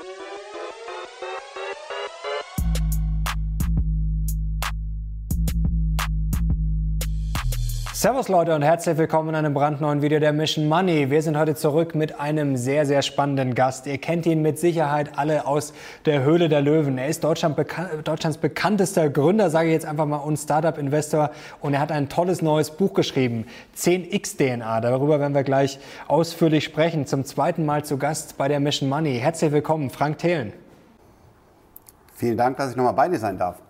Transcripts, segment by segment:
thank you Servus Leute und herzlich willkommen in einem brandneuen Video der Mission Money. Wir sind heute zurück mit einem sehr, sehr spannenden Gast. Ihr kennt ihn mit Sicherheit alle aus der Höhle der Löwen. Er ist Deutschland bekan Deutschlands bekanntester Gründer, sage ich jetzt einfach mal, und Startup-Investor. Und er hat ein tolles neues Buch geschrieben, 10x-DNA. Darüber werden wir gleich ausführlich sprechen. Zum zweiten Mal zu Gast bei der Mission Money. Herzlich willkommen, Frank Thelen. Vielen Dank, dass ich nochmal bei dir sein darf.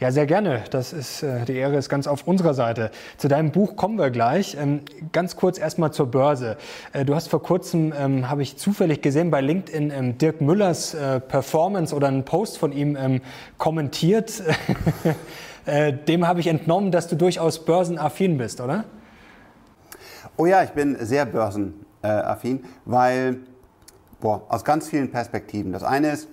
Ja, sehr gerne. Das ist, äh, die Ehre ist ganz auf unserer Seite. Zu deinem Buch kommen wir gleich. Ähm, ganz kurz erstmal zur Börse. Äh, du hast vor kurzem, ähm, habe ich zufällig gesehen, bei LinkedIn ähm, Dirk Müllers äh, Performance oder einen Post von ihm kommentiert. dem habe ich entnommen, dass du durchaus börsenaffin bist, oder? Oh ja, ich bin sehr börsenaffin, weil, boah, aus ganz vielen Perspektiven. Das eine ist,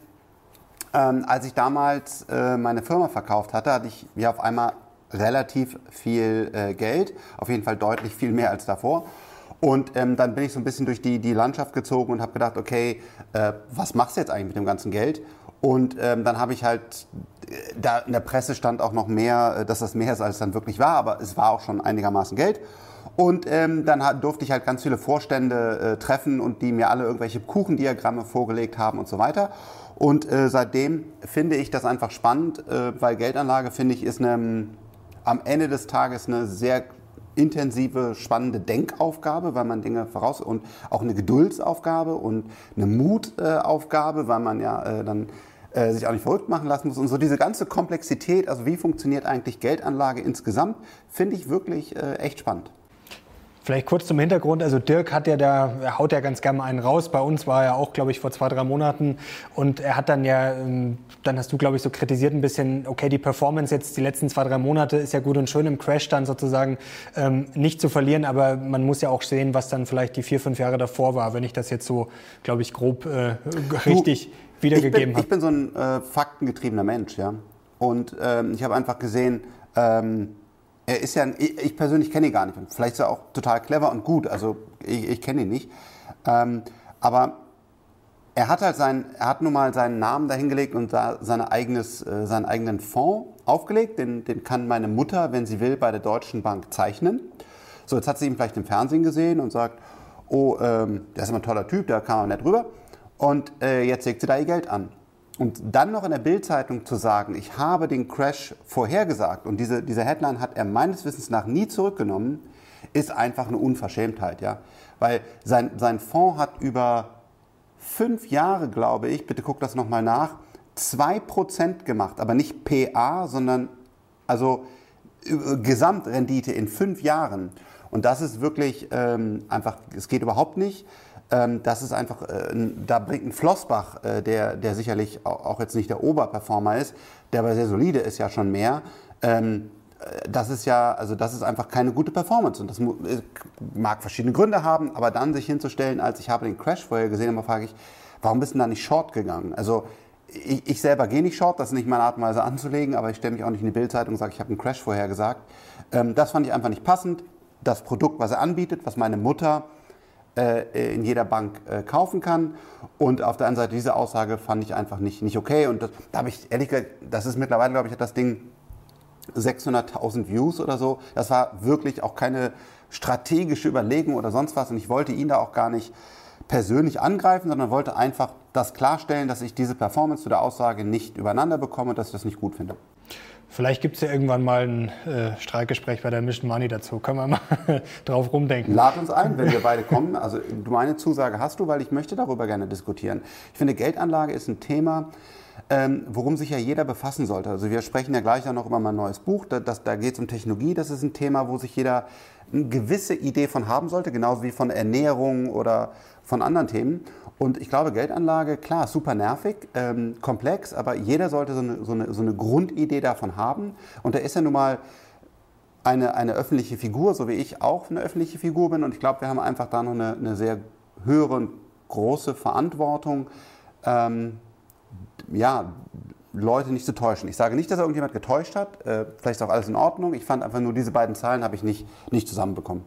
ähm, als ich damals äh, meine Firma verkauft hatte, hatte ich ja auf einmal relativ viel äh, Geld, auf jeden Fall deutlich viel mehr als davor. Und ähm, dann bin ich so ein bisschen durch die, die Landschaft gezogen und habe gedacht, okay, äh, was machst du jetzt eigentlich mit dem ganzen Geld? Und ähm, dann habe ich halt, äh, da in der Presse stand auch noch mehr, äh, dass das mehr ist, als es dann wirklich war, aber es war auch schon einigermaßen Geld. Und ähm, dann durfte ich halt ganz viele Vorstände äh, treffen und die mir alle irgendwelche Kuchendiagramme vorgelegt haben und so weiter. Und äh, seitdem finde ich das einfach spannend, äh, weil Geldanlage, finde ich, ist eine, am Ende des Tages eine sehr intensive, spannende Denkaufgabe, weil man Dinge voraus und auch eine Geduldsaufgabe und eine Mutaufgabe, weil man ja äh, dann äh, sich auch nicht verrückt machen lassen muss. Und so diese ganze Komplexität, also wie funktioniert eigentlich Geldanlage insgesamt, finde ich wirklich äh, echt spannend. Vielleicht kurz zum Hintergrund. Also Dirk hat ja da, er haut ja ganz gerne mal einen raus. Bei uns war er auch, glaube ich, vor zwei, drei Monaten. Und er hat dann ja, ähm, dann hast du, glaube ich, so kritisiert ein bisschen, okay, die Performance jetzt die letzten zwei, drei Monate ist ja gut und schön im Crash dann sozusagen ähm, nicht zu verlieren. Aber man muss ja auch sehen, was dann vielleicht die vier, fünf Jahre davor war, wenn ich das jetzt so, glaube ich, grob äh, richtig du, wiedergegeben habe. Ich bin so ein äh, faktengetriebener Mensch, ja. Und ähm, ich habe einfach gesehen, ähm, er ist ja, ich persönlich kenne ihn gar nicht. Vielleicht ist er auch total clever und gut. Also ich, ich kenne ihn nicht. Ähm, aber er hat halt seinen, er hat nun mal seinen Namen dahingelegt und da seine eigenes, äh, seinen eigenen Fonds aufgelegt. Den, den kann meine Mutter, wenn sie will, bei der Deutschen Bank zeichnen. So, jetzt hat sie ihn vielleicht im Fernsehen gesehen und sagt, oh, ähm, der ist immer ein toller Typ, da kam er nicht rüber. Und äh, jetzt legt sie da ihr Geld an. Und dann noch in der Bildzeitung zu sagen, ich habe den Crash vorhergesagt und diese, diese Headline hat er meines Wissens nach nie zurückgenommen, ist einfach eine Unverschämtheit, ja. Weil sein, sein Fonds hat über fünf Jahre, glaube ich, bitte guck das nochmal nach, 2% gemacht, aber nicht PA, sondern also Gesamtrendite in fünf Jahren. Und das ist wirklich ähm, einfach, es geht überhaupt nicht. Ähm, das ist einfach, äh, da bringt ein Flossbach, äh, der, der sicherlich auch jetzt nicht der Oberperformer ist, der aber sehr solide ist, ja schon mehr. Ähm, äh, das ist ja, also das ist einfach keine gute Performance und das mag verschiedene Gründe haben, aber dann sich hinzustellen, als ich habe den Crash vorher gesehen, immer frage ich, warum bist du da nicht Short gegangen? Also ich, ich selber gehe nicht Short, das ist nicht meine Art und Weise anzulegen, aber ich stelle mich auch nicht in die Bildzeitung und sage, ich habe einen Crash vorher gesagt. Ähm, das fand ich einfach nicht passend. Das Produkt, was er anbietet, was meine Mutter äh, in jeder Bank äh, kaufen kann. Und auf der anderen Seite, diese Aussage fand ich einfach nicht, nicht okay. Und das, da habe ich ehrlich gesagt, das ist mittlerweile, glaube ich, hat das Ding 600.000 Views oder so. Das war wirklich auch keine strategische Überlegung oder sonst was. Und ich wollte ihn da auch gar nicht persönlich angreifen, sondern wollte einfach das klarstellen, dass ich diese Performance zu der Aussage nicht übereinander bekomme und dass ich das nicht gut finde. Vielleicht gibt es ja irgendwann mal ein äh, Streikgespräch bei der Mission Money dazu. Können wir mal drauf rumdenken. Lad uns ein, wenn wir beide kommen. Also meine Zusage hast du, weil ich möchte darüber gerne diskutieren. Ich finde, Geldanlage ist ein Thema, ähm, worum sich ja jeder befassen sollte. Also wir sprechen ja gleich auch noch über mein neues Buch. Da, da geht es um Technologie. Das ist ein Thema, wo sich jeder eine gewisse Idee von haben sollte, genauso wie von Ernährung oder von anderen Themen. Und ich glaube, Geldanlage, klar, super nervig, ähm, komplex, aber jeder sollte so eine, so, eine, so eine Grundidee davon haben. Und da ist ja nun mal eine, eine öffentliche Figur, so wie ich auch eine öffentliche Figur bin. Und ich glaube, wir haben einfach da noch eine, eine sehr höhere und große Verantwortung, ähm, ja, Leute nicht zu täuschen. Ich sage nicht, dass irgendjemand getäuscht hat. Äh, vielleicht ist auch alles in Ordnung. Ich fand einfach nur diese beiden Zahlen habe ich nicht, nicht zusammenbekommen.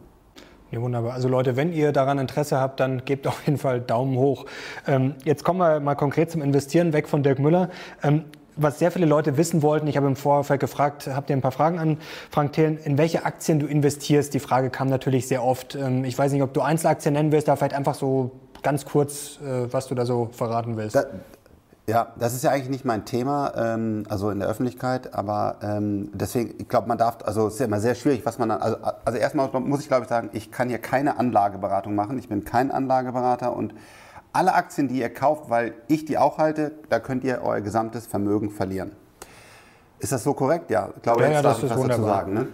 Ja, wunderbar. Also Leute, wenn ihr daran Interesse habt, dann gebt auf jeden Fall Daumen hoch. Ähm, jetzt kommen wir mal konkret zum Investieren, weg von Dirk Müller. Ähm, was sehr viele Leute wissen wollten, ich habe im Vorfeld gefragt, habt ihr ein paar Fragen an Frank Thelen, in welche Aktien du investierst? Die Frage kam natürlich sehr oft. Ähm, ich weiß nicht, ob du Einzelaktien nennen willst, aber vielleicht einfach so ganz kurz, äh, was du da so verraten willst. Da, ja, das ist ja eigentlich nicht mein Thema, ähm, also in der Öffentlichkeit, aber ähm, deswegen, ich glaube, man darf, also es ist ja immer sehr schwierig, was man dann, also, also erstmal muss ich glaube ich sagen, ich kann hier keine Anlageberatung machen, ich bin kein Anlageberater und alle Aktien, die ihr kauft, weil ich die auch halte, da könnt ihr euer gesamtes Vermögen verlieren. Ist das so korrekt? Ja, ich glaube, ja, jetzt ja, darf ich was dazu sagen. Ne?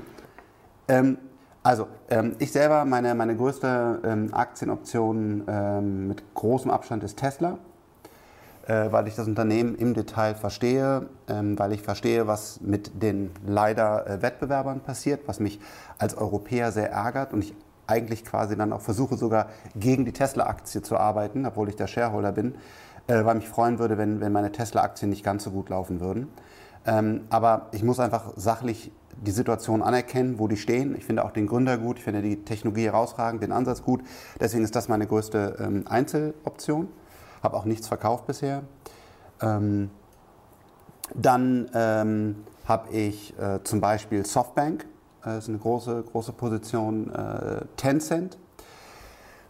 Ähm, also, ähm, ich selber, meine, meine größte ähm, Aktienoption ähm, mit großem Abstand ist Tesla, weil ich das Unternehmen im Detail verstehe, ähm, weil ich verstehe, was mit den leider äh, Wettbewerbern passiert, was mich als Europäer sehr ärgert und ich eigentlich quasi dann auch versuche sogar gegen die Tesla-Aktie zu arbeiten, obwohl ich der Shareholder bin, äh, weil mich freuen würde, wenn, wenn meine Tesla-Aktien nicht ganz so gut laufen würden. Ähm, aber ich muss einfach sachlich die Situation anerkennen, wo die stehen. Ich finde auch den Gründer gut, ich finde die Technologie herausragend, den Ansatz gut. Deswegen ist das meine größte ähm, Einzeloption. Habe auch nichts verkauft bisher. Ähm, dann ähm, habe ich äh, zum Beispiel Softbank das ist eine große, große Position. Äh, Tencent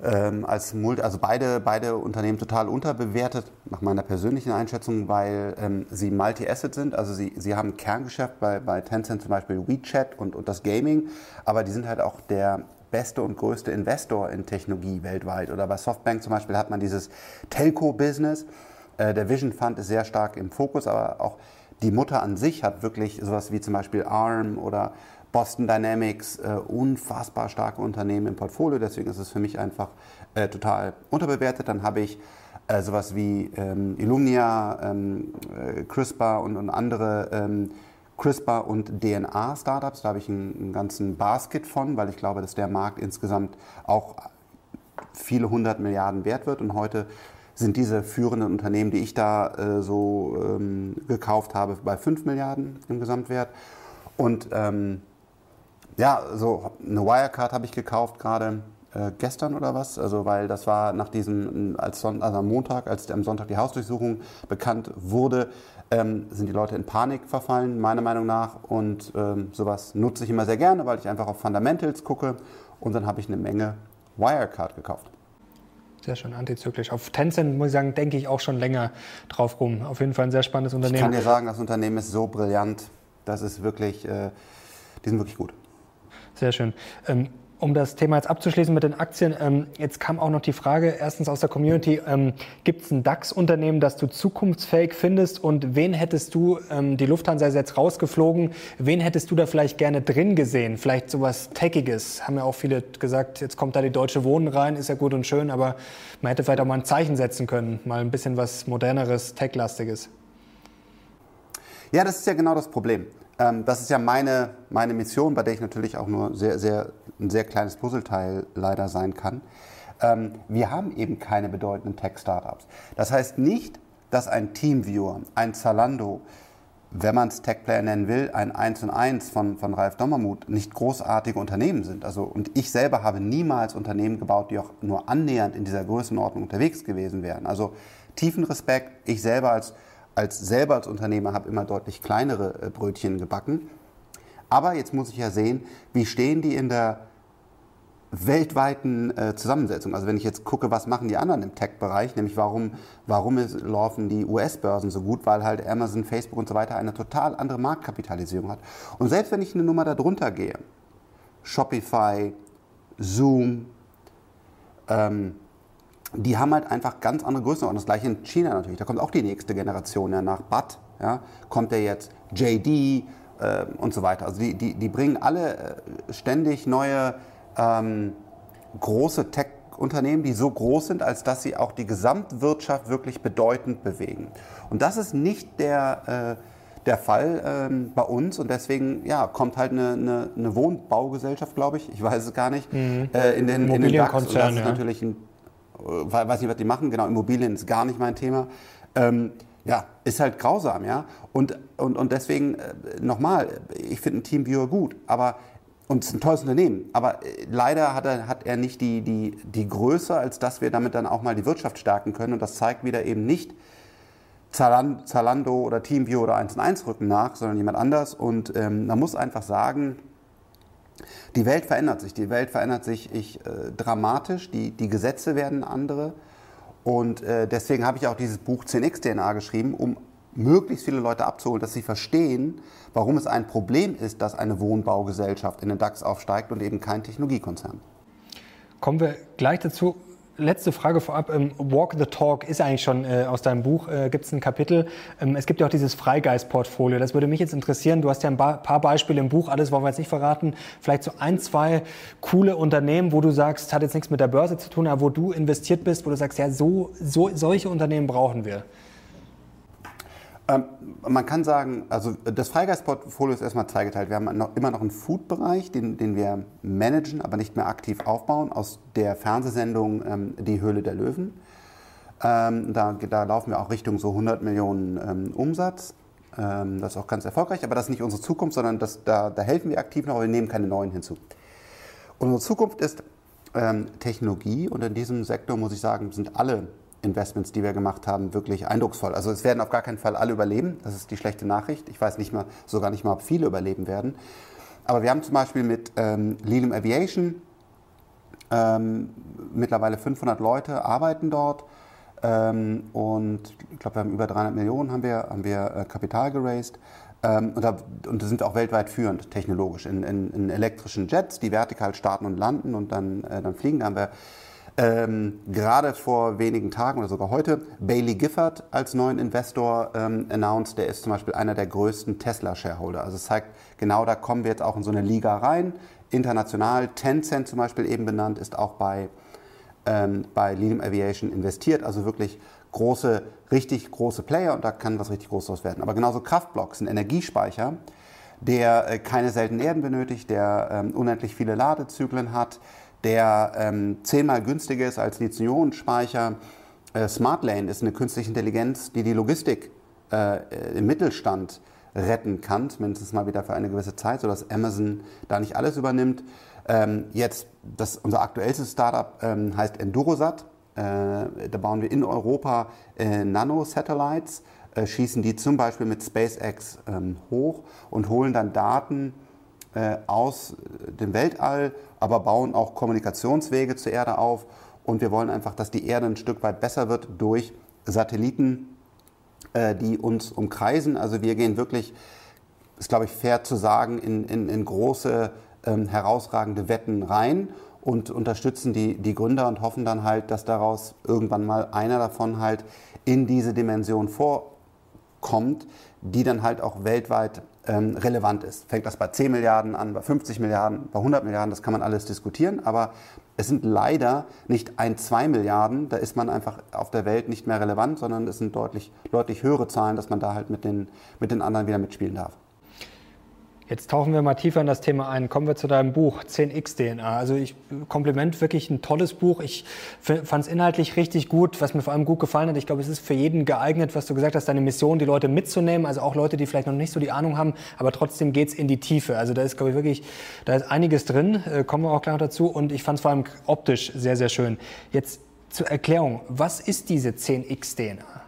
ähm, als Multi, also beide, beide Unternehmen total unterbewertet, nach meiner persönlichen Einschätzung, weil ähm, sie Multi-Asset sind. Also sie, sie haben Kerngeschäft bei, bei Tencent zum Beispiel WeChat und, und das Gaming, aber die sind halt auch der beste und größte Investor in Technologie weltweit. Oder bei Softbank zum Beispiel hat man dieses Telco-Business. Äh, der Vision Fund ist sehr stark im Fokus, aber auch die Mutter an sich hat wirklich sowas wie zum Beispiel ARM oder Boston Dynamics, äh, unfassbar starke Unternehmen im Portfolio, deswegen ist es für mich einfach äh, total unterbewertet. Dann habe ich sowas wie ähm, Illumnia, ähm, äh, CRISPR und, und andere ähm, CRISPR und DNA-Startups. Da habe ich einen, einen, ganzen Basket von, weil ich glaube, dass der Markt insgesamt auch viele hundert Milliarden wert wird. Und heute sind diese führenden Unternehmen, die ich da äh, so ähm, gekauft habe, bei 5 Milliarden im Gesamtwert. Und ähm, ja, so eine Wirecard habe ich gekauft gerade äh, gestern oder was, also weil das war nach diesem, als Son also am Montag, als am Sonntag die Hausdurchsuchung bekannt wurde, ähm, sind die Leute in Panik verfallen, meiner Meinung nach. Und ähm, sowas nutze ich immer sehr gerne, weil ich einfach auf Fundamentals gucke. Und dann habe ich eine Menge Wirecard gekauft. Sehr schön, antizyklisch. Auf Tencent, muss ich sagen, denke ich auch schon länger drauf rum. Auf jeden Fall ein sehr spannendes Unternehmen. Ich kann dir sagen, das Unternehmen ist so brillant. Das ist wirklich, äh, die sind wirklich gut. Sehr schön. Ähm, um das Thema jetzt abzuschließen mit den Aktien, ähm, jetzt kam auch noch die Frage, erstens aus der Community, ähm, gibt es ein DAX-Unternehmen, das du zukunftsfähig findest und wen hättest du, die Lufthansa ist jetzt rausgeflogen, wen hättest du da vielleicht gerne drin gesehen? Vielleicht sowas Techiges, haben ja auch viele gesagt, jetzt kommt da die Deutsche Wohnen rein, ist ja gut und schön, aber man hätte vielleicht auch mal ein Zeichen setzen können, mal ein bisschen was moderneres, techlastiges. Ja, das ist ja genau das Problem. Ähm, das ist ja meine, meine Mission, bei der ich natürlich auch nur sehr, sehr, ein sehr kleines Puzzleteil leider sein kann. Ähm, wir haben eben keine bedeutenden Tech-Startups. Das heißt nicht, dass ein Teamviewer, ein Zalando, wenn man es Tech-Player nennen will, ein 1 und 1 von, von Ralf Dommermuth nicht großartige Unternehmen sind. Also, und ich selber habe niemals Unternehmen gebaut, die auch nur annähernd in dieser Größenordnung unterwegs gewesen wären. Also tiefen Respekt. Ich selber als als selber als Unternehmer habe immer deutlich kleinere äh, Brötchen gebacken. Aber jetzt muss ich ja sehen, wie stehen die in der weltweiten äh, Zusammensetzung. Also wenn ich jetzt gucke, was machen die anderen im Tech-Bereich, nämlich warum, warum ist, laufen die US-Börsen so gut, weil halt Amazon, Facebook und so weiter eine total andere Marktkapitalisierung hat. Und selbst wenn ich eine Nummer darunter gehe, Shopify, Zoom, ähm, die haben halt einfach ganz andere Größenordnung. Das gleiche in China natürlich. Da kommt auch die nächste Generation. Ja, nach BAT ja, kommt ja jetzt JD äh, und so weiter. Also die, die, die bringen alle äh, ständig neue ähm, große Tech-Unternehmen, die so groß sind, als dass sie auch die Gesamtwirtschaft wirklich bedeutend bewegen. Und das ist nicht der... Äh, der Fall ähm, bei uns und deswegen ja, kommt halt eine, eine, eine Wohnbaugesellschaft, glaube ich, ich weiß es gar nicht, mhm. äh, in den, in den DAX und das ist natürlich ein äh, weiß nicht, was die machen, genau, Immobilien ist gar nicht mein Thema. Ähm, ja, ist halt grausam, ja. Und, und, und deswegen, äh, nochmal, ich finde ein Teamviewer gut, aber und es ist ein tolles Unternehmen, aber äh, leider hat er, hat er nicht die, die, die Größe, als dass wir damit dann auch mal die Wirtschaft stärken können. Und das zeigt wieder eben nicht Zalando oder Teamview oder 1 1 rücken nach, sondern jemand anders. Und ähm, man muss einfach sagen, die Welt verändert sich. Die Welt verändert sich ich, äh, dramatisch. Die, die Gesetze werden andere. Und äh, deswegen habe ich auch dieses Buch 10x DNA geschrieben, um möglichst viele Leute abzuholen, dass sie verstehen, warum es ein Problem ist, dass eine Wohnbaugesellschaft in den DAX aufsteigt und eben kein Technologiekonzern. Kommen wir gleich dazu. Letzte Frage vorab. Ähm, Walk the Talk ist eigentlich schon äh, aus deinem Buch, äh, gibt es ein Kapitel. Ähm, es gibt ja auch dieses Freigeist-Portfolio. Das würde mich jetzt interessieren. Du hast ja ein paar Beispiele im Buch, alles wollen wir jetzt nicht verraten. Vielleicht so ein, zwei coole Unternehmen, wo du sagst, hat jetzt nichts mit der Börse zu tun, aber wo du investiert bist, wo du sagst, ja, so, so solche Unternehmen brauchen wir. Ähm, man kann sagen, also das Freigeist-Portfolio ist erstmal zweigeteilt. Wir haben noch, immer noch einen Food-Bereich, den, den, wir managen, aber nicht mehr aktiv aufbauen, aus der Fernsehsendung ähm, Die Höhle der Löwen. Ähm, da, da, laufen wir auch Richtung so 100 Millionen ähm, Umsatz. Ähm, das ist auch ganz erfolgreich, aber das ist nicht unsere Zukunft, sondern das, da, da, helfen wir aktiv noch, aber wir nehmen keine neuen hinzu. Unsere Zukunft ist ähm, Technologie und in diesem Sektor, muss ich sagen, sind alle Investments, die wir gemacht haben, wirklich eindrucksvoll. Also es werden auf gar keinen Fall alle überleben. Das ist die schlechte Nachricht. Ich weiß nicht mal, sogar nicht mal, ob viele überleben werden. Aber wir haben zum Beispiel mit ähm, Lilium Aviation ähm, mittlerweile 500 Leute arbeiten dort. Ähm, und ich glaube, wir haben über 300 Millionen haben wir, haben wir äh, Kapital geraced. Ähm, und, da, und sind auch weltweit führend technologisch in, in, in, elektrischen Jets, die vertikal starten und landen und dann, äh, dann fliegen. Da haben wir ähm, gerade vor wenigen Tagen oder sogar heute Bailey Gifford als neuen Investor ähm, announced. Der ist zum Beispiel einer der größten Tesla-Shareholder. Also es zeigt, genau da kommen wir jetzt auch in so eine Liga rein. International, Tencent zum Beispiel eben benannt, ist auch bei, ähm, bei Lilium Aviation investiert. Also wirklich große, richtig große Player und da kann was richtig Großes werden. Aber genauso Kraftblocks, ein Energiespeicher, der äh, keine seltenen Erden benötigt, der ähm, unendlich viele Ladezyklen hat, der ähm, zehnmal günstiger ist als Lithium-Ionen-Speicher. Äh, SmartLane ist eine künstliche Intelligenz, die die Logistik äh, im Mittelstand retten kann, mindestens mal wieder für eine gewisse Zeit, sodass Amazon da nicht alles übernimmt. Ähm, jetzt, das, unser aktuellstes Startup ähm, heißt Endurosat. Äh, da bauen wir in Europa äh, Nano-Satellites, äh, schießen die zum Beispiel mit SpaceX ähm, hoch und holen dann Daten aus dem Weltall, aber bauen auch Kommunikationswege zur Erde auf. Und wir wollen einfach, dass die Erde ein Stück weit besser wird durch Satelliten, äh, die uns umkreisen. Also wir gehen wirklich, ist glaube ich fair zu sagen, in, in, in große, ähm, herausragende Wetten rein und unterstützen die, die Gründer und hoffen dann halt, dass daraus irgendwann mal einer davon halt in diese Dimension vorkommt, die dann halt auch weltweit ähm, relevant ist. Fängt das bei 10 Milliarden an, bei 50 Milliarden, bei 100 Milliarden, das kann man alles diskutieren, aber es sind leider nicht ein, zwei Milliarden, da ist man einfach auf der Welt nicht mehr relevant, sondern es sind deutlich, deutlich höhere Zahlen, dass man da halt mit den, mit den anderen wieder mitspielen darf. Jetzt tauchen wir mal tiefer in das Thema ein. Kommen wir zu deinem Buch 10x DNA. Also ich Kompliment, wirklich ein tolles Buch. Ich fand es inhaltlich richtig gut, was mir vor allem gut gefallen hat. Ich glaube, es ist für jeden geeignet, was du gesagt hast, deine Mission, die Leute mitzunehmen. Also auch Leute, die vielleicht noch nicht so die Ahnung haben, aber trotzdem geht's in die Tiefe. Also da ist, glaube ich, wirklich, da ist einiges drin. Äh, kommen wir auch gleich noch dazu. Und ich fand es vor allem optisch sehr, sehr schön. Jetzt zur Erklärung. Was ist diese 10x DNA?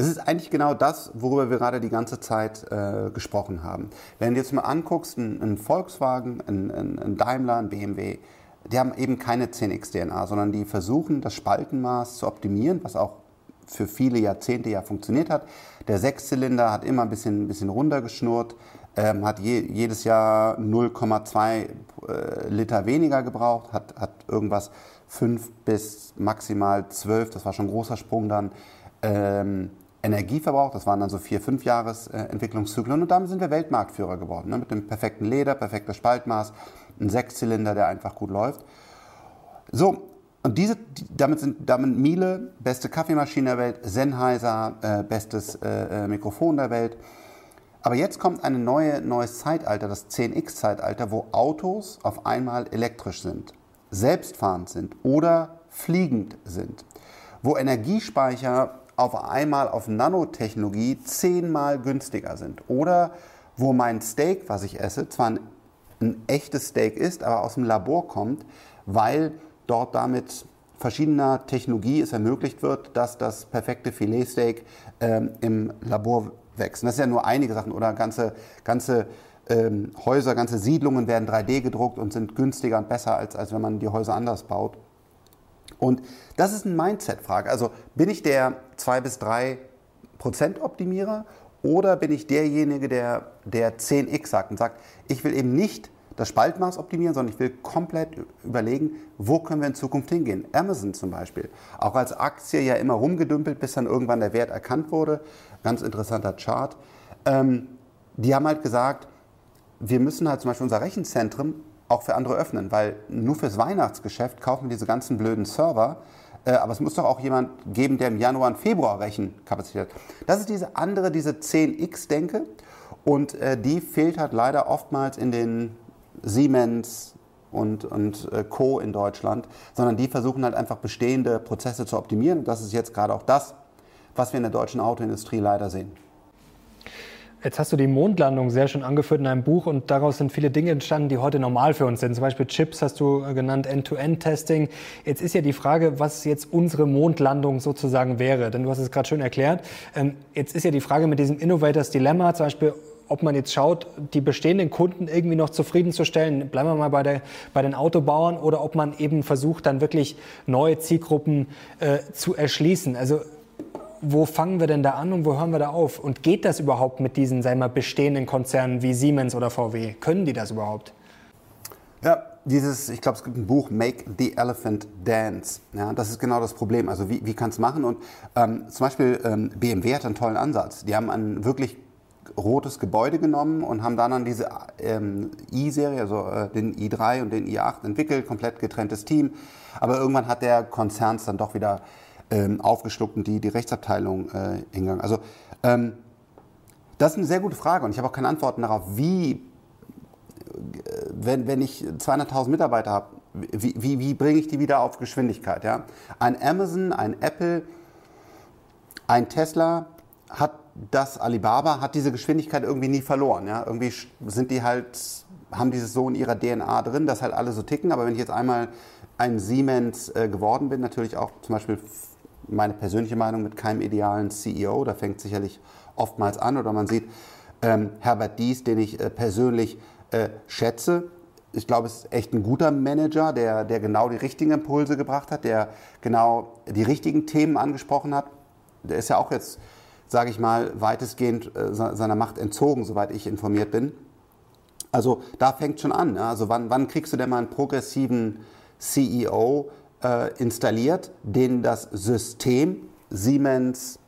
Das ist eigentlich genau das, worüber wir gerade die ganze Zeit äh, gesprochen haben. Wenn du jetzt mal anguckst, ein, ein Volkswagen, ein, ein, Daimler, ein BMW, die haben eben keine 10x-DNA, sondern die versuchen, das Spaltenmaß zu optimieren, was auch für viele Jahrzehnte ja funktioniert hat. Der Sechszylinder hat immer ein bisschen, ein bisschen runtergeschnurrt, ähm, hat je, jedes Jahr 0,2 äh, Liter weniger gebraucht, hat, hat irgendwas 5 bis maximal 12, das war schon ein großer Sprung dann, ähm, Energieverbrauch, das waren dann so vier, fünf Jahres äh, Entwicklungszyklen und damit sind wir Weltmarktführer geworden, ne? mit dem perfekten Leder, perfektes Spaltmaß, ein Sechszylinder, der einfach gut läuft. So, und diese, damit sind damit Miele, beste Kaffeemaschine der Welt, Sennheiser, äh, bestes äh, äh Mikrofon der Welt. Aber jetzt kommt ein neue, neues Zeitalter, das 10x-Zeitalter, wo Autos auf einmal elektrisch sind, selbstfahrend sind oder fliegend sind, wo Energiespeicher auf einmal auf Nanotechnologie zehnmal günstiger sind. Oder wo mein Steak, was ich esse, zwar ein ein echtes Steak ist, aber aus dem Labor kommt, weil dort damit verschiedener Technologie es ermöglicht wird, dass das perfekte Filetsteak ähm, im Labor wächst. Und das sind ja nur einige Sachen oder ganze, ganze ähm, Häuser, ganze Siedlungen werden 3D gedruckt und sind günstiger und besser, als, als wenn man die Häuser anders baut. Und das ist eine Mindset-Frage. Also bin ich der 2 bis 3 Prozent Optimierer oder bin ich derjenige, der, der 10x sagt und sagt, ich will eben nicht das Spaltmaß optimieren, sondern ich will komplett überlegen, wo können wir in Zukunft hingehen. Amazon zum Beispiel, auch als Aktie ja immer rumgedümpelt, bis dann irgendwann der Wert erkannt wurde. Ganz interessanter Chart. Ähm, die haben halt gesagt, wir müssen halt zum Beispiel unser Rechenzentrum auch für andere öffnen, weil nur fürs Weihnachtsgeschäft kaufen wir diese ganzen blöden Server. Äh, aber es muss doch auch jemand geben, der im Januar und Februar Rechenkapazität hat. Das ist diese andere, diese 10x-Denke. Und äh, die fehlt halt leider oftmals in den Siemens und, und äh, Co. in Deutschland, sondern die versuchen halt einfach bestehende Prozesse zu optimieren. Und das ist jetzt gerade auch das, was wir in der deutschen Autoindustrie leider sehen. Jetzt hast du die Mondlandung sehr schön angeführt in einem Buch und daraus sind viele Dinge entstanden, die heute normal für uns sind. Zum Beispiel Chips hast du äh, genannt, End-to-End-Testing. Jetzt ist ja die Frage, was jetzt unsere Mondlandung sozusagen wäre. Denn du hast es gerade schön erklärt. Ähm, jetzt ist ja die Frage mit diesem Innovators Dilemma, zum Beispiel, ob man jetzt schaut, die bestehenden Kunden irgendwie noch zufriedenzustellen, bleiben wir mal bei, der, bei den Autobauern, oder ob man eben versucht, dann wirklich neue Zielgruppen äh, zu erschließen. Also wo fangen wir denn da an und wo hören wir da auf? Und geht das überhaupt mit diesen, wir mal, bestehenden Konzernen wie Siemens oder VW? Können die das überhaupt? Ja, dieses, ich glaube, es gibt ein Buch, Make the Elephant Dance. Ja, das ist genau das Problem. Also wie, wie kann es machen? Und ähm, zum Beispiel ähm, BMW hat einen tollen Ansatz. Die haben ein wirklich rotes Gebäude genommen und haben dann an diese ähm, i-Serie, also äh, den i3 und den i8 entwickelt, komplett getrenntes Team. Aber irgendwann hat der Konzern es dann doch wieder ähm, aufgeschluckt und die, die Rechtsabteilung äh, hingegangen. Also ähm, das ist eine sehr gute Frage und ich habe auch keine Antworten darauf, wie, äh, wenn, wenn ich 200.000 Mitarbeiter habe, wie, wie, wie bringe ich die wieder auf Geschwindigkeit? Ja? Ein Amazon, ein Apple, ein Tesla hat das Alibaba hat diese Geschwindigkeit irgendwie nie verloren. Ja? Irgendwie sind die halt, haben dieses so in ihrer DNA drin, dass halt alle so ticken. Aber wenn ich jetzt einmal ein Siemens äh, geworden bin, natürlich auch zum Beispiel meine persönliche Meinung mit keinem idealen CEO. Da fängt sicherlich oftmals an. Oder man sieht ähm, Herbert Dies, den ich äh, persönlich äh, schätze. Ich glaube, es ist echt ein guter Manager, der, der genau die richtigen Impulse gebracht hat, der genau die richtigen Themen angesprochen hat. Der ist ja auch jetzt, sage ich mal, weitestgehend äh, seiner Macht entzogen, soweit ich informiert bin. Also da fängt schon an. Ja? Also wann, wann kriegst du denn mal einen progressiven CEO, äh, installiert, den das System Siemens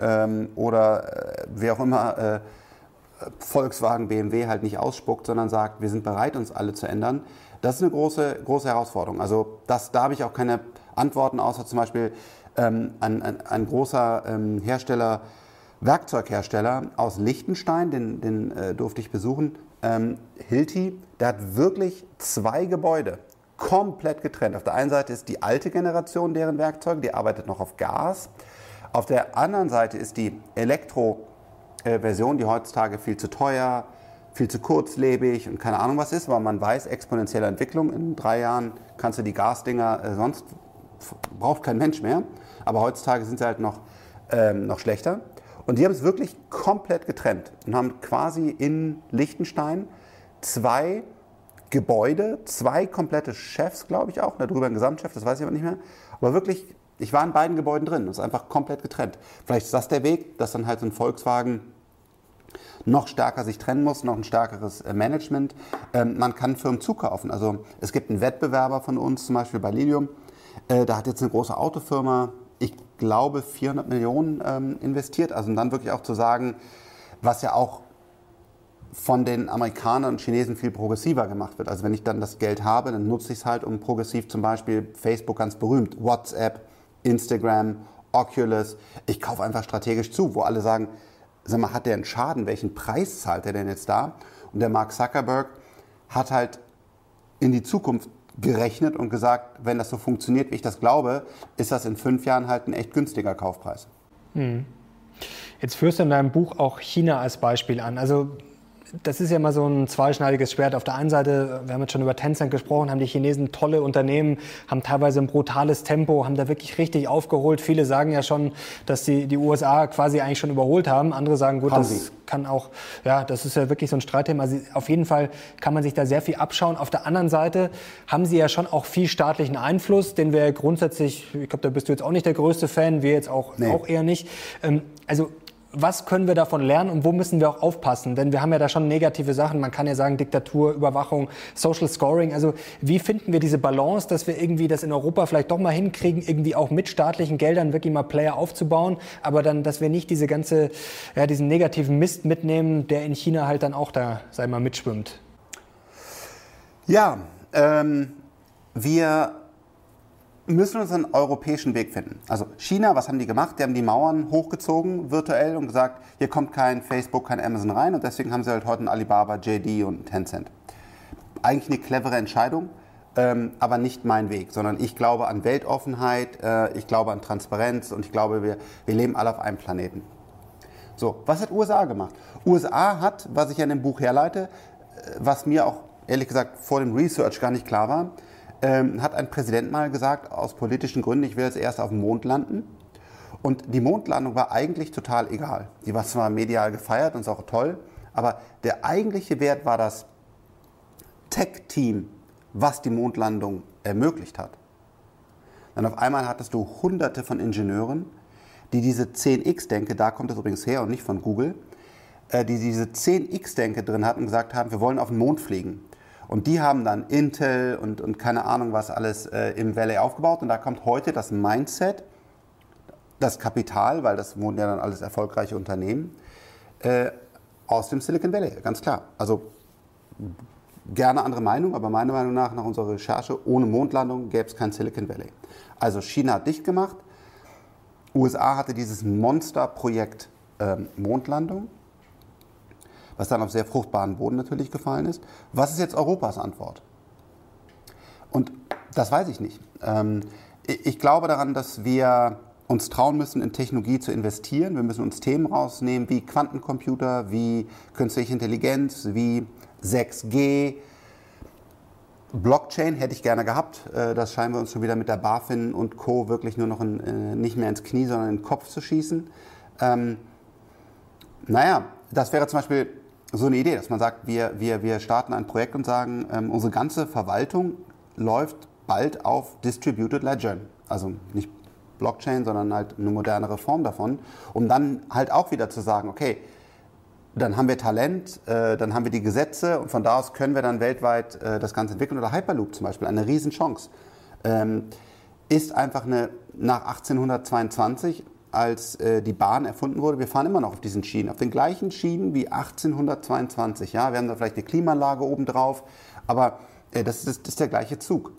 ähm, oder äh, wer auch immer äh, Volkswagen, BMW halt nicht ausspuckt, sondern sagt, wir sind bereit, uns alle zu ändern. Das ist eine große, große Herausforderung. Also das, da habe ich auch keine Antworten, außer zum Beispiel ähm, ein, ein, ein, großer ähm, Hersteller, Werkzeughersteller aus Liechtenstein, den, den äh, durfte ich besuchen, ähm, Hilti, der hat wirklich zwei Gebäude komplett getrennt. Auf der einen Seite ist die alte Generation deren Werkzeuge, die arbeitet noch auf Gas. Auf der anderen Seite ist die Elektro-Version, die heutzutage viel zu teuer, viel zu kurzlebig und keine Ahnung was ist, aber man weiß, exponentielle Entwicklung. In drei Jahren kannst du die Gasdinger äh, sonst braucht kein Mensch mehr. Aber heutzutage sind sie halt noch, ähm, noch schlechter. Und die haben es wirklich komplett getrennt und haben quasi in Liechtenstein zwei Gebäude, zwei komplette Chefs, glaube ich auch, darüber ein Gesamtchef, das weiß ich aber nicht mehr. Aber wirklich, ich war in beiden Gebäuden drin, das ist einfach komplett getrennt. Vielleicht ist das der Weg, dass dann halt so ein Volkswagen noch stärker sich trennen muss, noch ein stärkeres äh, Management. Ähm, man kann Firmen zukaufen. Also es gibt einen Wettbewerber von uns, zum Beispiel bei Lilium. Äh, da hat jetzt eine große Autofirma, ich glaube, 400 Millionen ähm, investiert. Also dann wirklich auch zu sagen, was ja auch von den Amerikanern und Chinesen viel progressiver gemacht wird. Also wenn ich dann das Geld habe, dann nutze ich es halt, um progressiv zum Beispiel Facebook ganz berühmt, WhatsApp, Instagram, Oculus. Ich kaufe einfach strategisch zu, wo alle sagen, sag mal, hat der einen Schaden? Welchen Preis zahlt er denn jetzt da? Und der Mark Zuckerberg hat halt in die Zukunft gerechnet und gesagt, wenn das so funktioniert, wie ich das glaube, ist das in fünf Jahren halt ein echt günstiger Kaufpreis. Hm. Jetzt führst du in deinem Buch auch China als Beispiel an. Also das ist ja immer so ein zweischneidiges Schwert. Auf der einen Seite, wir haben jetzt schon über Tencent gesprochen, haben die Chinesen tolle Unternehmen, haben teilweise ein brutales Tempo, haben da wirklich richtig aufgeholt. Viele sagen ja schon, dass die, die USA quasi eigentlich schon überholt haben. Andere sagen, gut, haben das sie. kann auch, ja, das ist ja wirklich so ein Streitthema. Also auf jeden Fall kann man sich da sehr viel abschauen. Auf der anderen Seite haben sie ja schon auch viel staatlichen Einfluss, den wir grundsätzlich, ich glaube, da bist du jetzt auch nicht der größte Fan, wir jetzt auch, nee. auch eher nicht. Ähm, also was können wir davon lernen und wo müssen wir auch aufpassen? Denn wir haben ja da schon negative Sachen. Man kann ja sagen Diktatur, Überwachung, Social Scoring. Also wie finden wir diese Balance, dass wir irgendwie das in Europa vielleicht doch mal hinkriegen, irgendwie auch mit staatlichen Geldern wirklich mal Player aufzubauen, aber dann, dass wir nicht diese ganze, ja, diesen negativen Mist mitnehmen, der in China halt dann auch da, sei mal, mitschwimmt. Ja, ähm, wir müssen uns einen europäischen Weg finden. Also China, was haben die gemacht? Die haben die Mauern hochgezogen virtuell und gesagt, hier kommt kein Facebook, kein Amazon rein und deswegen haben sie halt heute ein Alibaba, JD und Tencent. Eigentlich eine clevere Entscheidung, ähm, aber nicht mein Weg, sondern ich glaube an Weltoffenheit, äh, ich glaube an Transparenz und ich glaube, wir, wir leben alle auf einem Planeten. So, was hat USA gemacht? USA hat, was ich ja in dem Buch herleite, äh, was mir auch ehrlich gesagt vor dem Research gar nicht klar war, ähm, hat ein Präsident mal gesagt, aus politischen Gründen, ich will jetzt erst auf dem Mond landen. Und die Mondlandung war eigentlich total egal. Die war zwar medial gefeiert und ist auch toll, aber der eigentliche Wert war das Tech-Team, was die Mondlandung ermöglicht hat. Dann auf einmal hattest du hunderte von Ingenieuren, die diese 10x-Denke, da kommt es übrigens her und nicht von Google, äh, die diese 10x-Denke drin hatten und gesagt haben, wir wollen auf den Mond fliegen. Und die haben dann Intel und, und keine Ahnung was alles äh, im Valley aufgebaut. Und da kommt heute das Mindset, das Kapital, weil das wurden ja dann alles erfolgreiche Unternehmen, äh, aus dem Silicon Valley, ganz klar. Also gerne andere Meinung, aber meiner Meinung nach, nach unserer Recherche, ohne Mondlandung gäbe es kein Silicon Valley. Also China hat dicht gemacht, USA hatte dieses Monsterprojekt ähm, Mondlandung was dann auf sehr fruchtbaren Boden natürlich gefallen ist. Was ist jetzt Europas Antwort? Und das weiß ich nicht. Ähm, ich glaube daran, dass wir uns trauen müssen, in Technologie zu investieren. Wir müssen uns Themen rausnehmen wie Quantencomputer, wie künstliche Intelligenz, wie 6G. Blockchain hätte ich gerne gehabt. Äh, das scheinen wir uns schon wieder mit der BaFin und Co. wirklich nur noch in, äh, nicht mehr ins Knie, sondern in den Kopf zu schießen. Ähm, naja, das wäre zum Beispiel so eine Idee, dass man sagt, wir, wir, wir starten ein Projekt und sagen, ähm, unsere ganze Verwaltung läuft bald auf Distributed Ledger. Also nicht Blockchain, sondern halt eine modernere Form davon, um dann halt auch wieder zu sagen, okay, dann haben wir Talent, äh, dann haben wir die Gesetze und von da aus können wir dann weltweit äh, das Ganze entwickeln. Oder Hyperloop zum Beispiel, eine Riesenchance. Ähm, ist einfach eine, nach 1822 als äh, die Bahn erfunden wurde, wir fahren immer noch auf diesen Schienen, auf den gleichen Schienen wie 1822. Ja, wir haben da vielleicht eine Klimaanlage oben drauf, aber äh, das, ist, das ist der gleiche Zug.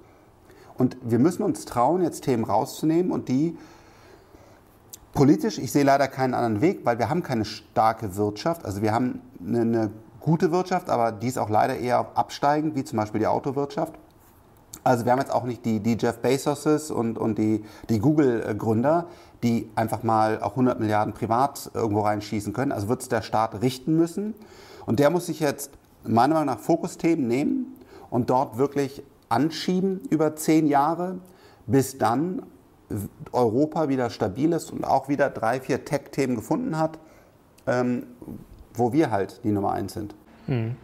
Und wir müssen uns trauen, jetzt Themen rauszunehmen und die politisch, ich sehe leider keinen anderen Weg, weil wir haben keine starke Wirtschaft. Also wir haben eine, eine gute Wirtschaft, aber die ist auch leider eher absteigend, wie zum Beispiel die Autowirtschaft. Also wir haben jetzt auch nicht die, die Jeff Bezoses und, und die, die Google-Gründer, die einfach mal auch 100 Milliarden privat irgendwo reinschießen können. Also wird es der Staat richten müssen. Und der muss sich jetzt meiner Meinung nach Fokusthemen nehmen und dort wirklich anschieben über zehn Jahre, bis dann Europa wieder stabil ist und auch wieder drei, vier Tech-Themen gefunden hat, ähm, wo wir halt die Nummer eins sind. Mhm.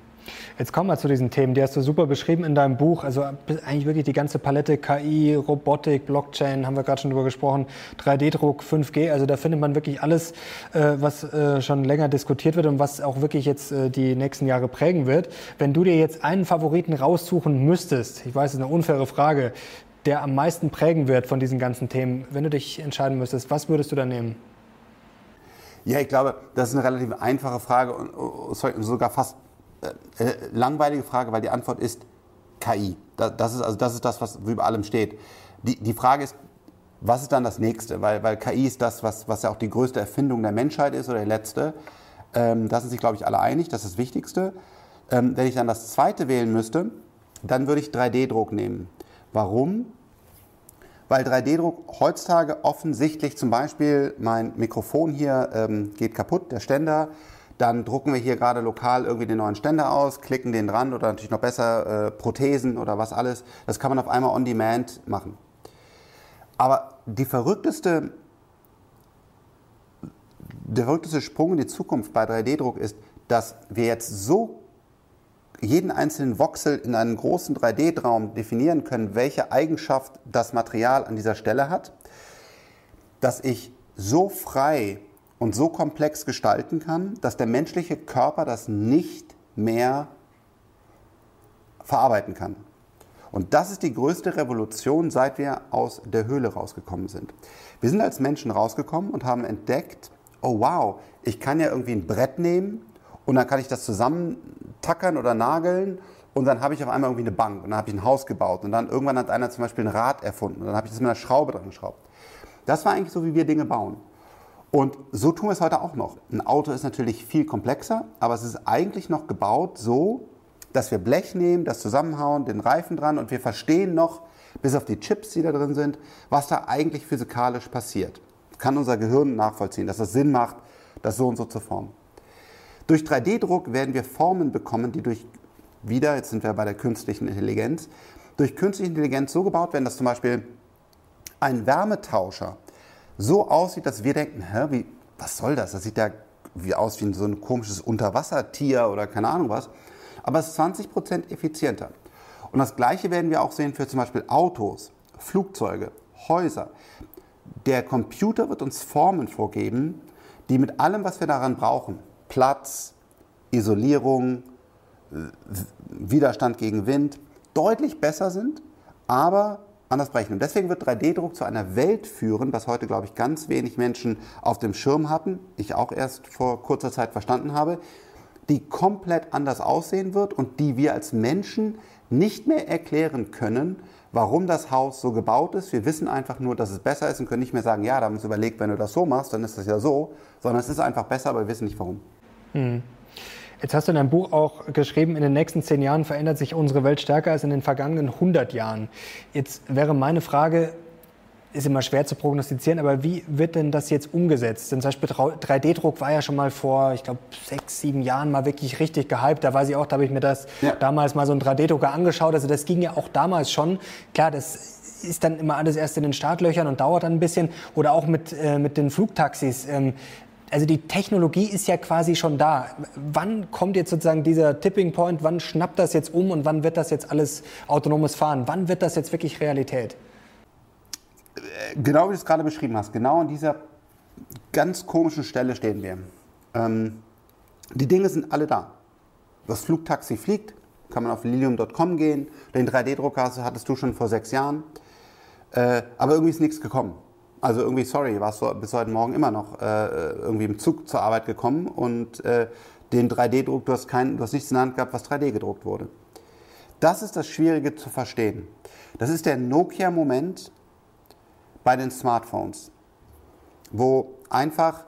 Jetzt kommen wir zu diesen Themen. Die hast du super beschrieben in deinem Buch. Also eigentlich wirklich die ganze Palette KI, Robotik, Blockchain, haben wir gerade schon drüber gesprochen, 3D-Druck, 5G. Also da findet man wirklich alles, äh, was äh, schon länger diskutiert wird und was auch wirklich jetzt äh, die nächsten Jahre prägen wird. Wenn du dir jetzt einen Favoriten raussuchen müsstest, ich weiß, es ist eine unfaire Frage, der am meisten prägen wird von diesen ganzen Themen, wenn du dich entscheiden müsstest, was würdest du da nehmen? Ja, ich glaube, das ist eine relativ einfache Frage und sogar fast äh, langweilige Frage, weil die Antwort ist KI. Das ist, also das, ist das, was über allem steht. Die, die Frage ist, was ist dann das nächste? Weil, weil KI ist das, was, was ja auch die größte Erfindung der Menschheit ist oder die letzte. Ähm, da sind sich, glaube ich, alle einig, das ist das Wichtigste. Ähm, wenn ich dann das zweite wählen müsste, dann würde ich 3D-Druck nehmen. Warum? Weil 3D-Druck heutzutage offensichtlich zum Beispiel mein Mikrofon hier ähm, geht kaputt, der Ständer, dann drucken wir hier gerade lokal irgendwie den neuen Ständer aus, klicken den dran oder natürlich noch besser äh, Prothesen oder was alles. Das kann man auf einmal on demand machen. Aber die verrückteste, der verrückteste Sprung in die Zukunft bei 3D-Druck ist, dass wir jetzt so jeden einzelnen Voxel in einem großen 3D-Raum definieren können, welche Eigenschaft das Material an dieser Stelle hat, dass ich so frei und so komplex gestalten kann, dass der menschliche Körper das nicht mehr verarbeiten kann. Und das ist die größte Revolution, seit wir aus der Höhle rausgekommen sind. Wir sind als Menschen rausgekommen und haben entdeckt, oh wow, ich kann ja irgendwie ein Brett nehmen und dann kann ich das zusammentackern oder nageln und dann habe ich auf einmal irgendwie eine Bank und dann habe ich ein Haus gebaut und dann irgendwann hat einer zum Beispiel ein Rad erfunden und dann habe ich das mit einer Schraube dran geschraubt. Das war eigentlich so, wie wir Dinge bauen. Und so tun wir es heute auch noch. Ein Auto ist natürlich viel komplexer, aber es ist eigentlich noch gebaut so, dass wir Blech nehmen, das zusammenhauen, den Reifen dran und wir verstehen noch, bis auf die Chips, die da drin sind, was da eigentlich physikalisch passiert. Das kann unser Gehirn nachvollziehen, dass es Sinn macht, das so und so zu formen. Durch 3D-Druck werden wir Formen bekommen, die durch, wieder, jetzt sind wir bei der künstlichen Intelligenz, durch künstliche Intelligenz so gebaut werden, dass zum Beispiel ein Wärmetauscher so aussieht, dass wir denken, hä, wie, was soll das? Das sieht ja wie aus wie so ein komisches Unterwassertier oder keine Ahnung was. Aber es ist 20% effizienter. Und das Gleiche werden wir auch sehen für zum Beispiel Autos, Flugzeuge, Häuser. Der Computer wird uns Formen vorgeben, die mit allem, was wir daran brauchen, Platz, Isolierung, Widerstand gegen Wind, deutlich besser sind, aber anders brechen. Und deswegen wird 3D-Druck zu einer Welt führen, was heute, glaube ich, ganz wenig Menschen auf dem Schirm hatten, ich auch erst vor kurzer Zeit verstanden habe, die komplett anders aussehen wird und die wir als Menschen nicht mehr erklären können, warum das Haus so gebaut ist. Wir wissen einfach nur, dass es besser ist und können nicht mehr sagen, ja, da haben wir uns überlegt, wenn du das so machst, dann ist das ja so, sondern es ist einfach besser, aber wir wissen nicht warum. Hm. Jetzt hast du in deinem Buch auch geschrieben, in den nächsten zehn Jahren verändert sich unsere Welt stärker als in den vergangenen 100 Jahren. Jetzt wäre meine Frage, ist immer schwer zu prognostizieren, aber wie wird denn das jetzt umgesetzt? Denn zum Beispiel 3D-Druck war ja schon mal vor, ich glaube, sechs, sieben Jahren mal wirklich richtig gehypt. Da weiß ich auch, da habe ich mir das ja. damals mal so einen 3D-Drucker angeschaut. Also das ging ja auch damals schon. Klar, das ist dann immer alles erst in den Startlöchern und dauert dann ein bisschen. Oder auch mit, äh, mit den Flugtaxis. Ähm, also die Technologie ist ja quasi schon da. Wann kommt jetzt sozusagen dieser Tipping Point? Wann schnappt das jetzt um und wann wird das jetzt alles autonomes Fahren? Wann wird das jetzt wirklich Realität? Genau wie du es gerade beschrieben hast, genau an dieser ganz komischen Stelle stehen wir. Ähm, die Dinge sind alle da. Das Flugtaxi fliegt, kann man auf lilium.com gehen. Den 3D-Drucker hattest du schon vor sechs Jahren. Äh, aber irgendwie ist nichts gekommen. Also irgendwie, sorry, warst du bis heute Morgen immer noch äh, irgendwie im Zug zur Arbeit gekommen und äh, den 3D-Druck, du, hast du hast nichts in der Hand gehabt, was 3D gedruckt wurde. Das ist das Schwierige zu verstehen. Das ist der Nokia-Moment bei den Smartphones, wo einfach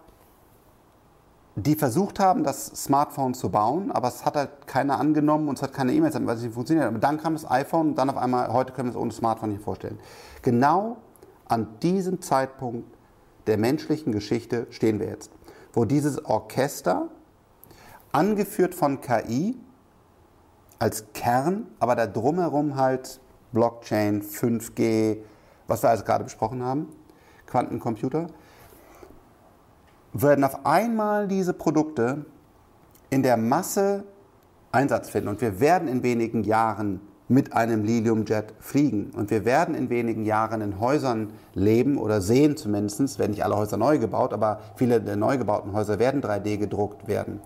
die versucht haben, das Smartphone zu bauen, aber es hat halt keiner angenommen und es hat keine E-Mails, weil es nicht funktioniert. Aber dann kam das iPhone und dann auf einmal, heute können wir es ohne Smartphone nicht vorstellen. Genau an diesem Zeitpunkt der menschlichen Geschichte stehen wir jetzt, wo dieses Orchester, angeführt von KI, als Kern, aber da drumherum halt Blockchain, 5G, was wir also gerade besprochen haben, Quantencomputer, werden auf einmal diese Produkte in der Masse Einsatz finden. Und wir werden in wenigen Jahren mit einem Liliumjet fliegen. Und wir werden in wenigen Jahren in Häusern leben oder sehen zumindest, werden nicht alle Häuser neu gebaut, aber viele der neu gebauten Häuser werden 3D gedruckt werden.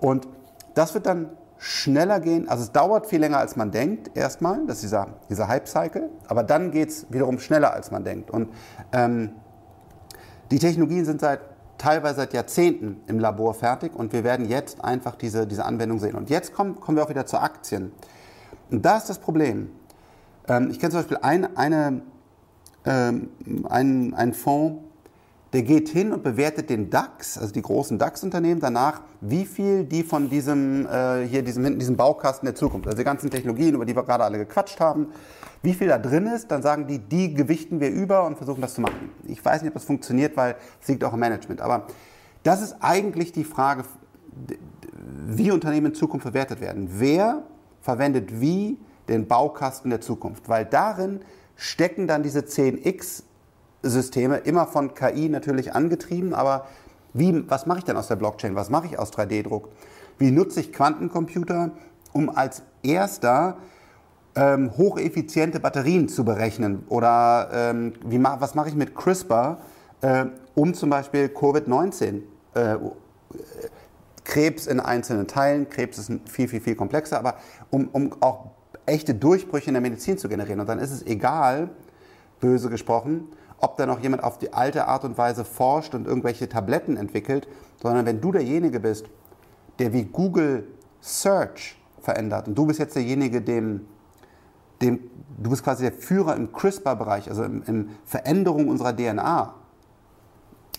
Und das wird dann schneller gehen, also es dauert viel länger als man denkt erstmal, das ist dieser, dieser Hype-Cycle, aber dann geht es wiederum schneller als man denkt. Und ähm, die Technologien sind seit teilweise seit Jahrzehnten im Labor fertig und wir werden jetzt einfach diese, diese Anwendung sehen. Und jetzt kommen, kommen wir auch wieder zu Aktien. Und da ist das Problem. Ähm, ich kenne zum Beispiel ein, eine, ähm, einen, einen Fonds, der geht hin und bewertet den DAX, also die großen DAX-Unternehmen, danach, wie viel die von diesem, äh, hier diesem, diesem Baukasten der Zukunft, also die ganzen Technologien, über die wir gerade alle gequatscht haben, wie viel da drin ist, dann sagen die, die gewichten wir über und versuchen das zu machen. Ich weiß nicht, ob das funktioniert, weil es liegt auch im Management. Aber das ist eigentlich die Frage, wie Unternehmen in Zukunft verwertet werden. Wer verwendet wie den Baukasten der Zukunft? Weil darin stecken dann diese 10x-Systeme, immer von KI natürlich angetrieben, aber wie, was mache ich denn aus der Blockchain? Was mache ich aus 3D-Druck? Wie nutze ich Quantencomputer, um als erster ähm, hocheffiziente Batterien zu berechnen? Oder ähm, wie, was mache ich mit CRISPR, äh, um zum Beispiel Covid-19 äh, Krebs in einzelnen Teilen, Krebs ist viel, viel, viel komplexer, aber um, um auch echte Durchbrüche in der Medizin zu generieren. Und dann ist es egal, böse gesprochen, ob da noch jemand auf die alte Art und Weise forscht und irgendwelche Tabletten entwickelt, sondern wenn du derjenige bist, der wie Google Search verändert und du bist jetzt derjenige, dem, dem du bist quasi der Führer im CRISPR-Bereich, also in, Veränderung unserer DNA,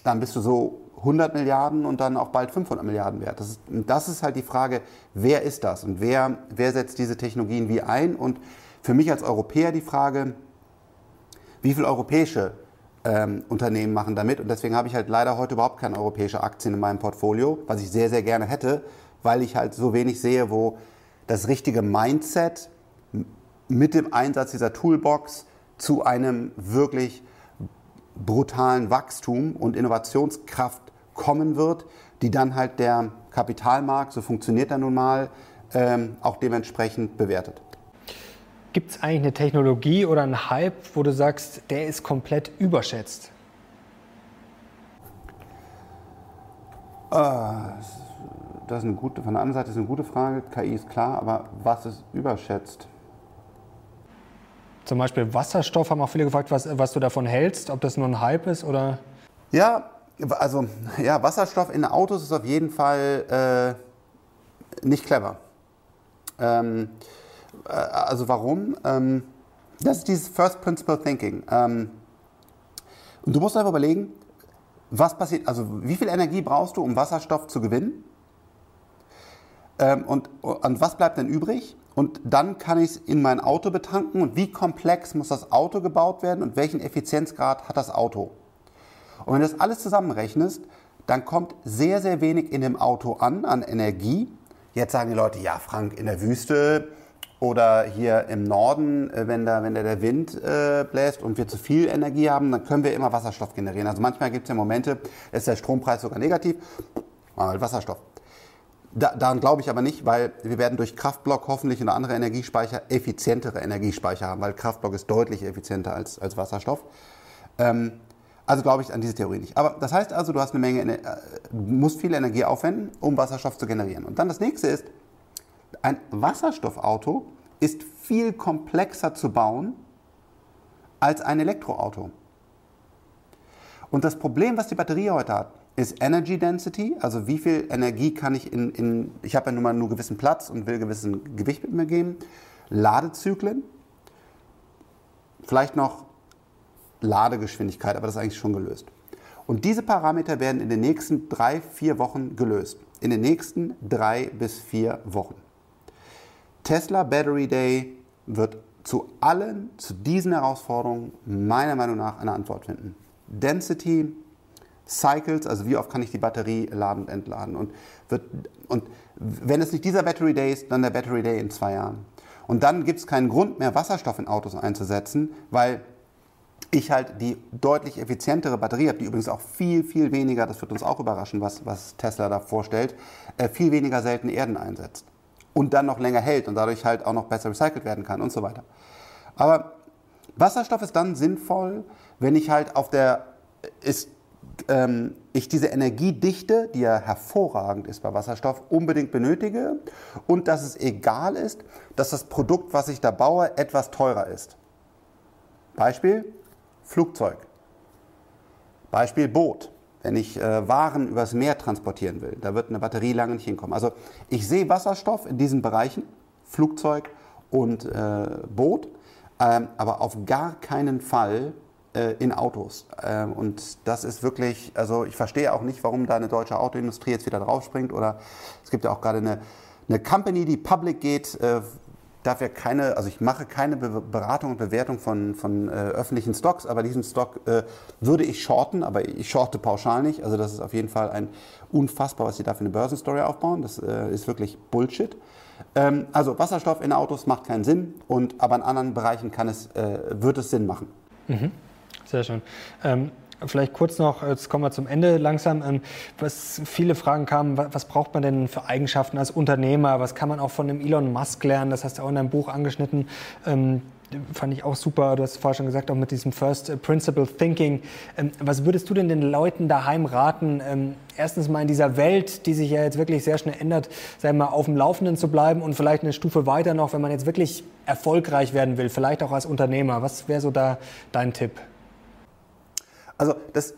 dann bist du so 100 Milliarden und dann auch bald 500 Milliarden wert. Das ist, das ist halt die Frage, wer ist das und wer, wer setzt diese Technologien wie ein? Und für mich als Europäer die Frage, wie viele europäische ähm, Unternehmen machen damit? Und deswegen habe ich halt leider heute überhaupt keine europäische Aktien in meinem Portfolio, was ich sehr, sehr gerne hätte, weil ich halt so wenig sehe, wo das richtige Mindset mit dem Einsatz dieser Toolbox zu einem wirklich brutalen Wachstum und Innovationskraft kommen wird, die dann halt der Kapitalmarkt, so funktioniert er nun mal, ähm, auch dementsprechend bewertet. Gibt es eigentlich eine Technologie oder einen Hype, wo du sagst, der ist komplett überschätzt? Ah, das ist eine gute, von der anderen Seite ist eine gute Frage. KI ist klar, aber was ist überschätzt? Zum Beispiel Wasserstoff haben auch viele gefragt, was, was du davon hältst, ob das nur ein Hype ist oder? Ja, also ja, Wasserstoff in Autos ist auf jeden Fall äh, nicht clever. Ähm, äh, also warum? Ähm, das ist dieses First Principle Thinking. Ähm, und du musst einfach überlegen, was passiert, also wie viel Energie brauchst du, um Wasserstoff zu gewinnen? Ähm, und, und was bleibt denn übrig? Und dann kann ich es in mein Auto betanken und wie komplex muss das Auto gebaut werden und welchen Effizienzgrad hat das Auto? Und wenn du das alles zusammenrechnest, dann kommt sehr, sehr wenig in dem Auto an, an Energie. Jetzt sagen die Leute, ja Frank, in der Wüste oder hier im Norden, äh, wenn da, wenn da der Wind äh, bläst und wir zu viel Energie haben, dann können wir immer Wasserstoff generieren. Also manchmal gibt es ja Momente, ist der Strompreis sogar negativ, mal Wasserstoff. Da, daran glaube ich aber nicht, weil wir werden durch Kraftblock hoffentlich und andere Energiespeicher effizientere Energiespeicher haben, weil Kraftblock ist deutlich effizienter als, als Wasserstoff. Ähm, also glaube ich an diese Theorie nicht. Aber das heißt also, du hast eine Menge, äh, musst viel Energie aufwenden, um Wasserstoff zu generieren. Und dann das nächste ist, ein Wasserstoffauto ist viel komplexer zu bauen als ein Elektroauto. Und das Problem, was die Batterie heute hat, ist Energy Density, also wie viel Energie kann ich in, in ich habe ja nun mal nur gewissen Platz und will gewissen Gewicht mit mir geben, Ladezyklen, vielleicht noch Ladegeschwindigkeit, aber das ist eigentlich schon gelöst. Und diese Parameter werden in den nächsten drei, vier Wochen gelöst. In den nächsten drei bis vier Wochen. Tesla Battery Day wird zu allen, zu diesen Herausforderungen meiner Meinung nach eine Antwort finden. Density, Cycles, also wie oft kann ich die Batterie laden und entladen. Und, wird, und wenn es nicht dieser Battery Day ist, dann der Battery Day in zwei Jahren. Und dann gibt es keinen Grund mehr, Wasserstoff in Autos einzusetzen, weil ich halt die deutlich effizientere Batterie habe, die übrigens auch viel, viel weniger, das wird uns auch überraschen, was, was Tesla da vorstellt, äh, viel weniger seltene Erden einsetzt. Und dann noch länger hält und dadurch halt auch noch besser recycelt werden kann und so weiter. Aber Wasserstoff ist dann sinnvoll, wenn ich halt auf der, ist ähm, ich diese Energiedichte, die ja hervorragend ist bei Wasserstoff, unbedingt benötige und dass es egal ist, dass das Produkt, was ich da baue, etwas teurer ist. Beispiel Flugzeug. Beispiel Boot. Wenn ich äh, Waren übers Meer transportieren will, da wird eine Batterie lange nicht hinkommen. Also ich sehe Wasserstoff in diesen Bereichen, Flugzeug und äh, Boot, ähm, aber auf gar keinen Fall äh, in Autos. Ähm, und das ist wirklich, also ich verstehe auch nicht, warum da eine deutsche Autoindustrie jetzt wieder draufspringt. Oder es gibt ja auch gerade eine, eine Company, die public geht. Darf ja keine, also ich mache keine Be Beratung und Bewertung von, von äh, öffentlichen Stocks, aber diesen Stock äh, würde ich shorten, aber ich shorte pauschal nicht. Also das ist auf jeden Fall ein unfassbar, was sie da für eine Börsenstory aufbauen. Das äh, ist wirklich Bullshit. Ähm, also Wasserstoff in Autos macht keinen Sinn, und, aber in anderen Bereichen kann es, äh, wird es Sinn machen. Mhm. Sehr schön. Ähm Vielleicht kurz noch, jetzt kommen wir zum Ende langsam. Ähm, was viele Fragen kamen, was braucht man denn für Eigenschaften als Unternehmer? Was kann man auch von dem Elon Musk lernen? Das hast du auch in deinem Buch angeschnitten. Ähm, fand ich auch super. Du hast vorher schon gesagt, auch mit diesem First Principle Thinking. Ähm, was würdest du denn den Leuten daheim raten? Erstens mal in dieser Welt, die sich ja jetzt wirklich sehr schnell ändert, sei mal auf dem Laufenden zu bleiben und vielleicht eine Stufe weiter noch, wenn man jetzt wirklich erfolgreich werden will, vielleicht auch als Unternehmer. Was wäre so da dein Tipp? Also das,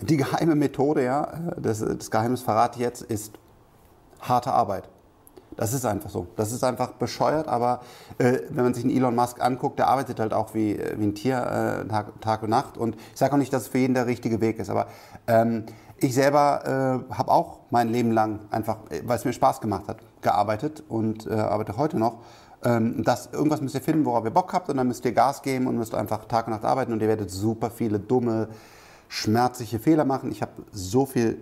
die geheime Methode, ja, das, das Geheimnis verrate ich jetzt, ist harte Arbeit. Das ist einfach so. Das ist einfach bescheuert, aber äh, wenn man sich einen Elon Musk anguckt, der arbeitet halt auch wie, wie ein Tier äh, Tag, Tag, und Nacht. Und ich sage auch nicht, dass es für jeden der richtige Weg ist, aber ähm, ich selber äh, habe auch mein Leben lang einfach, äh, weil es mir Spaß gemacht hat, gearbeitet und äh, arbeite heute noch. Ähm, das, irgendwas müsst ihr finden, worauf ihr Bock habt und dann müsst ihr Gas geben und müsst einfach Tag und Nacht arbeiten und ihr werdet super viele dumme, schmerzliche Fehler machen. Ich habe so viel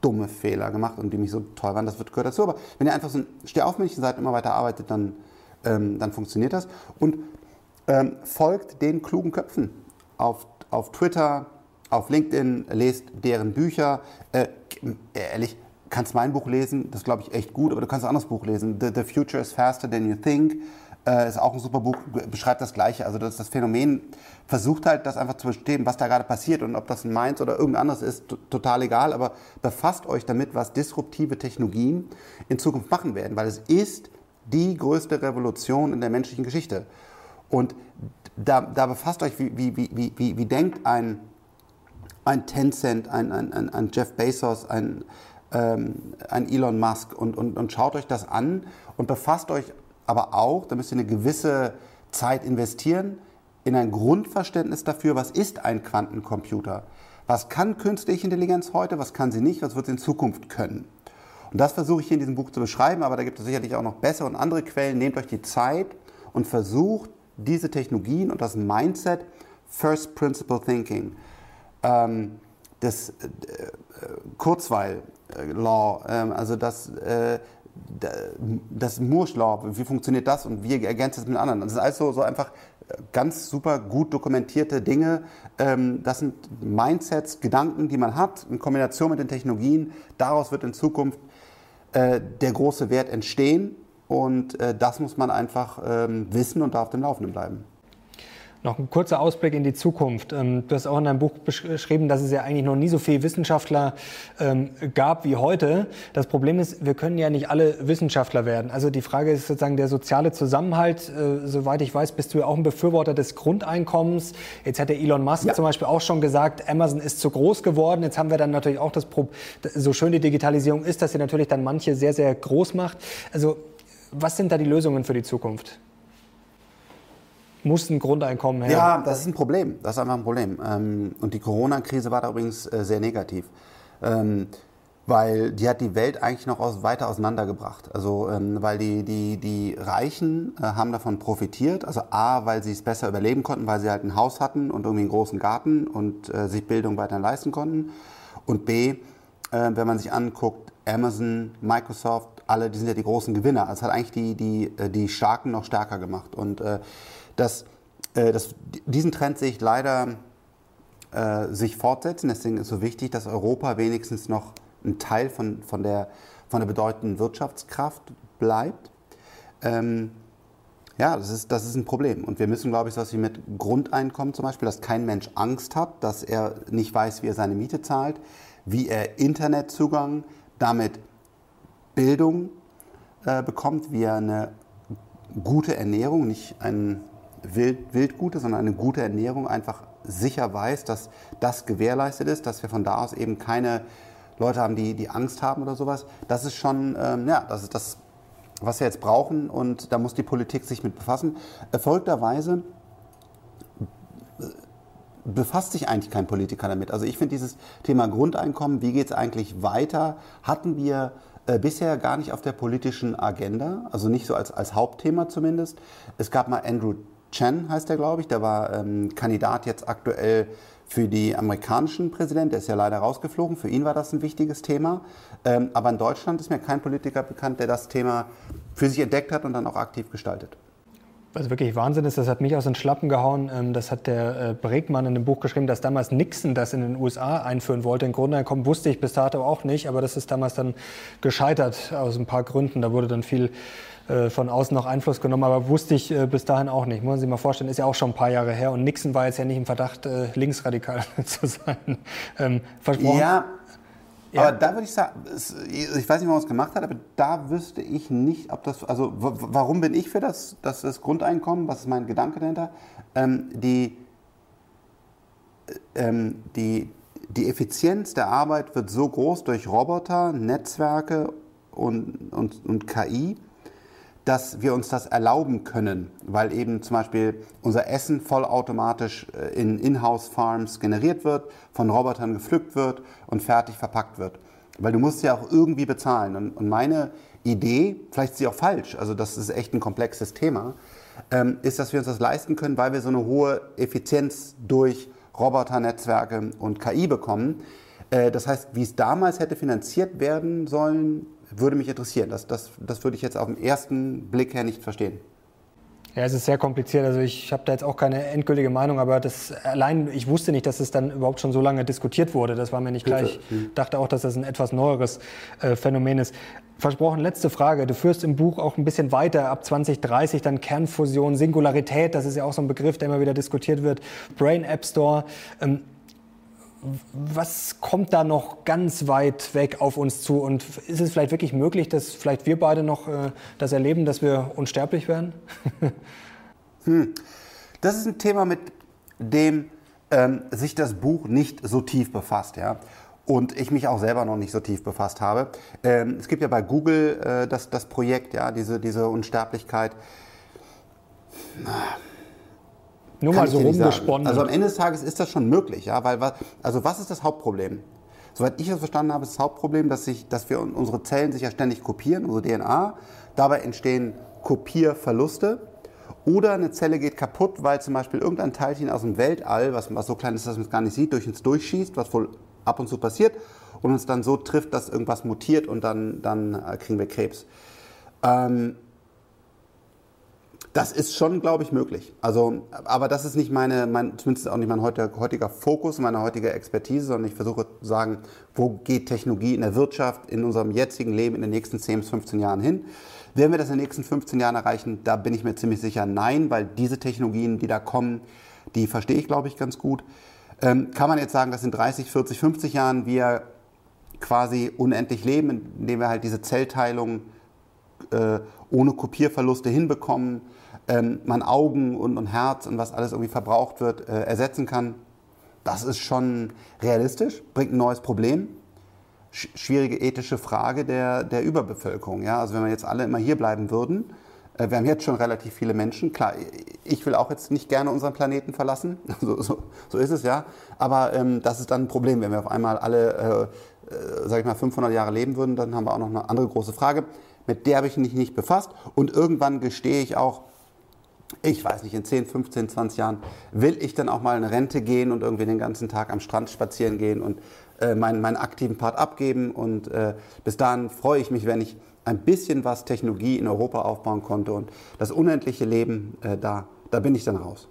dumme Fehler gemacht und die mich so toll waren, das wird, gehört dazu. Aber wenn ihr einfach so ein Stehaufmännchen seid, immer weiter arbeitet, dann, ähm, dann funktioniert das. Und ähm, folgt den klugen Köpfen auf, auf Twitter, auf LinkedIn, lest deren Bücher. Äh, ehrlich, kannst mein Buch lesen, das glaube ich echt gut, aber du kannst ein anderes Buch lesen. The, The Future is Faster Than You Think äh, ist auch ein super Buch, beschreibt das Gleiche. Also das, das Phänomen versucht halt, das einfach zu verstehen, was da gerade passiert und ob das ein Mainz oder irgendein anderes ist, total egal. Aber befasst euch damit, was disruptive Technologien in Zukunft machen werden, weil es ist die größte Revolution in der menschlichen Geschichte. Und da, da befasst euch, wie, wie, wie, wie, wie denkt ein, ein Tencent, ein, ein, ein Jeff Bezos, ein, ähm, ein Elon Musk und, und, und schaut euch das an und befasst euch aber auch, da müsst ihr eine gewisse Zeit investieren, in ein Grundverständnis dafür, was ist ein Quantencomputer? Was kann künstliche Intelligenz heute, was kann sie nicht, was wird sie in Zukunft können? Und das versuche ich hier in diesem Buch zu beschreiben, aber da gibt es sicherlich auch noch bessere und andere Quellen. Nehmt euch die Zeit und versucht diese Technologien und das Mindset First Principle Thinking, ähm, das äh, Kurzweil, äh, Law, ähm, also das, äh, das Moore's Law, wie funktioniert das und wie ergänzt es mit anderen. Das ist also so einfach äh, ganz super gut dokumentierte Dinge. Ähm, das sind Mindsets, Gedanken, die man hat, in Kombination mit den Technologien. Daraus wird in Zukunft der große Wert entstehen und das muss man einfach ähm, wissen und da auf dem Laufenden bleiben. Noch ein kurzer Ausblick in die Zukunft. Ähm, du hast auch in deinem Buch beschrieben, dass es ja eigentlich noch nie so viele Wissenschaftler ähm, gab wie heute. Das Problem ist, wir können ja nicht alle Wissenschaftler werden. Also die Frage ist sozusagen der soziale Zusammenhalt. Äh, soweit ich weiß, bist du ja auch ein Befürworter des Grundeinkommens. Jetzt hat der Elon Musk ja. zum Beispiel auch schon gesagt, Amazon ist zu groß geworden. Jetzt haben wir dann natürlich auch das Problem, so schön die Digitalisierung ist, dass sie natürlich dann manche sehr, sehr groß macht. Also was sind da die Lösungen für die Zukunft? Muss ein Grundeinkommen her. Ja, das ist ein Problem. Das ist einfach ein Problem. Ähm, und die Corona-Krise war da übrigens äh, sehr negativ. Ähm, weil die hat die Welt eigentlich noch weiter auseinandergebracht. Also ähm, weil die, die, die Reichen äh, haben davon profitiert. Also A, weil sie es besser überleben konnten, weil sie halt ein Haus hatten und irgendwie einen großen Garten und äh, sich Bildung weiter leisten konnten. Und B, wenn man sich anguckt, Amazon, Microsoft, alle, die sind ja die großen Gewinner. Also hat eigentlich die, die, die Starken noch stärker gemacht. Und dass, äh, dass diesen Trend sehe ich leider äh, sich fortsetzen. Deswegen ist es so wichtig, dass Europa wenigstens noch ein Teil von, von, der, von der bedeutenden Wirtschaftskraft bleibt. Ähm, ja, das ist, das ist ein Problem. Und wir müssen, glaube ich, so was wie mit Grundeinkommen zum Beispiel, dass kein Mensch Angst hat, dass er nicht weiß, wie er seine Miete zahlt, wie er Internetzugang, damit Bildung äh, bekommt, wie er eine gute Ernährung, nicht ein Wild, Wildgute, sondern eine gute Ernährung einfach sicher weiß, dass das gewährleistet ist, dass wir von da aus eben keine Leute haben, die, die Angst haben oder sowas. Das ist schon, ähm, ja, das ist das, was wir jetzt brauchen und da muss die Politik sich mit befassen. Erfolgterweise befasst sich eigentlich kein Politiker damit. Also ich finde dieses Thema Grundeinkommen, wie geht es eigentlich weiter, hatten wir äh, bisher gar nicht auf der politischen Agenda, also nicht so als, als Hauptthema zumindest. Es gab mal Andrew Chen, heißt er, glaube ich, der war ähm, Kandidat jetzt aktuell für die amerikanischen Präsident, der ist ja leider rausgeflogen, für ihn war das ein wichtiges Thema. Ähm, aber in Deutschland ist mir kein Politiker bekannt, der das Thema für sich entdeckt hat und dann auch aktiv gestaltet. Was wirklich Wahnsinn ist, das hat mich aus den Schlappen gehauen. Ähm, das hat der äh, Bregmann in dem Buch geschrieben, dass damals Nixon das in den USA einführen wollte. Im Grundeinkommen wusste ich bis dato auch nicht, aber das ist damals dann gescheitert aus ein paar Gründen. Da wurde dann viel von außen noch Einfluss genommen, aber wusste ich äh, bis dahin auch nicht. Muss man sich mal vorstellen, ist ja auch schon ein paar Jahre her und Nixon war jetzt ja nicht im Verdacht, linksradikal zu sein. Ähm, versprochen. Ja, ja. Aber da würde ich sagen, ich weiß nicht, warum es gemacht hat, aber da wüsste ich nicht, ob das, also warum bin ich für das, das, das Grundeinkommen, was ist mein Gedanke dahinter? Ähm, die, ähm, die, die Effizienz der Arbeit wird so groß durch Roboter, Netzwerke und, und, und KI, dass wir uns das erlauben können, weil eben zum Beispiel unser Essen vollautomatisch äh, in In-house-Farms generiert wird, von Robotern gepflückt wird und fertig verpackt wird. Weil du musst ja auch irgendwie bezahlen. Und meine Idee, vielleicht ist sie auch falsch, also das ist echt ein komplexes Thema, ähm, ist, dass wir uns das leisten können, weil wir so eine hohe Effizienz durch Roboternetzwerke und KI bekommen. Äh, das heißt, wie es damals hätte finanziert werden sollen, würde mich interessieren. Das, das, das würde ich jetzt auf den ersten Blick her nicht verstehen. Ja, es ist sehr kompliziert. Also ich habe da jetzt auch keine endgültige Meinung, aber das allein, ich wusste nicht, dass es dann überhaupt schon so lange diskutiert wurde. Das war mir nicht klar. Ich hm. dachte auch, dass das ein etwas neueres äh, Phänomen ist. Versprochen, letzte Frage. Du führst im Buch auch ein bisschen weiter, ab 2030 dann Kernfusion, Singularität, das ist ja auch so ein Begriff, der immer wieder diskutiert wird, Brain App Store. Ähm, was kommt da noch ganz weit weg auf uns zu? Und ist es vielleicht wirklich möglich, dass vielleicht wir beide noch äh, das erleben, dass wir unsterblich werden? hm. Das ist ein Thema, mit dem ähm, sich das Buch nicht so tief befasst. Ja? Und ich mich auch selber noch nicht so tief befasst habe. Ähm, es gibt ja bei Google äh, das, das Projekt, ja, diese, diese Unsterblichkeit. Nur mal so rumgesponnen. Also am Ende des Tages ist das schon möglich, ja, weil also was ist das Hauptproblem? Soweit ich das verstanden habe, ist das Hauptproblem, dass, sich, dass wir unsere Zellen sich ja ständig kopieren, unsere DNA. Dabei entstehen Kopierverluste. Oder eine Zelle geht kaputt, weil zum Beispiel irgendein Teilchen aus dem Weltall, was, was so klein ist, dass man es gar nicht sieht, durch uns durchschießt, was wohl ab und zu passiert, und uns dann so trifft, dass irgendwas mutiert und dann, dann äh, kriegen wir Krebs. Ähm, das ist schon, glaube ich, möglich. Also, aber das ist nicht meine, mein, zumindest auch nicht mein heutiger Fokus, meine heutige Expertise, sondern ich versuche zu sagen, wo geht Technologie in der Wirtschaft, in unserem jetzigen Leben in den nächsten 10 bis 15 Jahren hin. Werden wir das in den nächsten 15 Jahren erreichen? Da bin ich mir ziemlich sicher nein, weil diese Technologien, die da kommen, die verstehe ich, glaube ich, ganz gut. Ähm, kann man jetzt sagen, dass in 30, 40, 50 Jahren wir quasi unendlich leben, indem wir halt diese Zellteilung äh, ohne Kopierverluste hinbekommen, ähm, man Augen und, und, Herz und was alles irgendwie verbraucht wird, äh, ersetzen kann. Das ist schon realistisch, bringt ein neues Problem. Sch schwierige ethische Frage der, der Überbevölkerung. Ja? Also wenn wir jetzt alle immer hier bleiben würden, äh, wir haben jetzt schon relativ viele Menschen. Klar, ich will auch jetzt nicht gerne unseren Planeten verlassen, so, so, so ist es ja. Aber ähm, das ist dann ein Problem, wenn wir auf einmal alle, äh, äh, sag ich mal, 500 Jahre leben würden, dann haben wir auch noch eine andere große Frage. Mit der habe ich mich nicht befasst. Und irgendwann gestehe ich auch, ich weiß nicht, in 10, 15, 20 Jahren will ich dann auch mal in Rente gehen und irgendwie den ganzen Tag am Strand spazieren gehen und äh, meinen, meinen aktiven Part abgeben. Und äh, bis dahin freue ich mich, wenn ich ein bisschen was Technologie in Europa aufbauen konnte. Und das unendliche Leben, äh, da, da bin ich dann raus.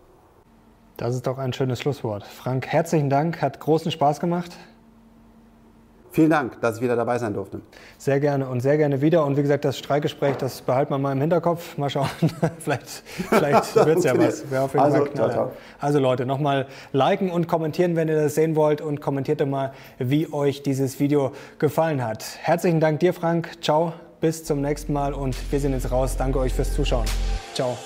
Das ist doch ein schönes Schlusswort. Frank, herzlichen Dank, hat großen Spaß gemacht. Vielen Dank, dass ich wieder dabei sein durfte. Sehr gerne und sehr gerne wieder. Und wie gesagt, das Streikgespräch, das behalten wir mal im Hinterkopf. Mal schauen, vielleicht, vielleicht wird es ja was. also, ciao, ciao. also Leute, nochmal liken und kommentieren, wenn ihr das sehen wollt. Und kommentiert doch mal, wie euch dieses Video gefallen hat. Herzlichen Dank dir, Frank. Ciao, bis zum nächsten Mal. Und wir sind jetzt raus. Danke euch fürs Zuschauen. Ciao.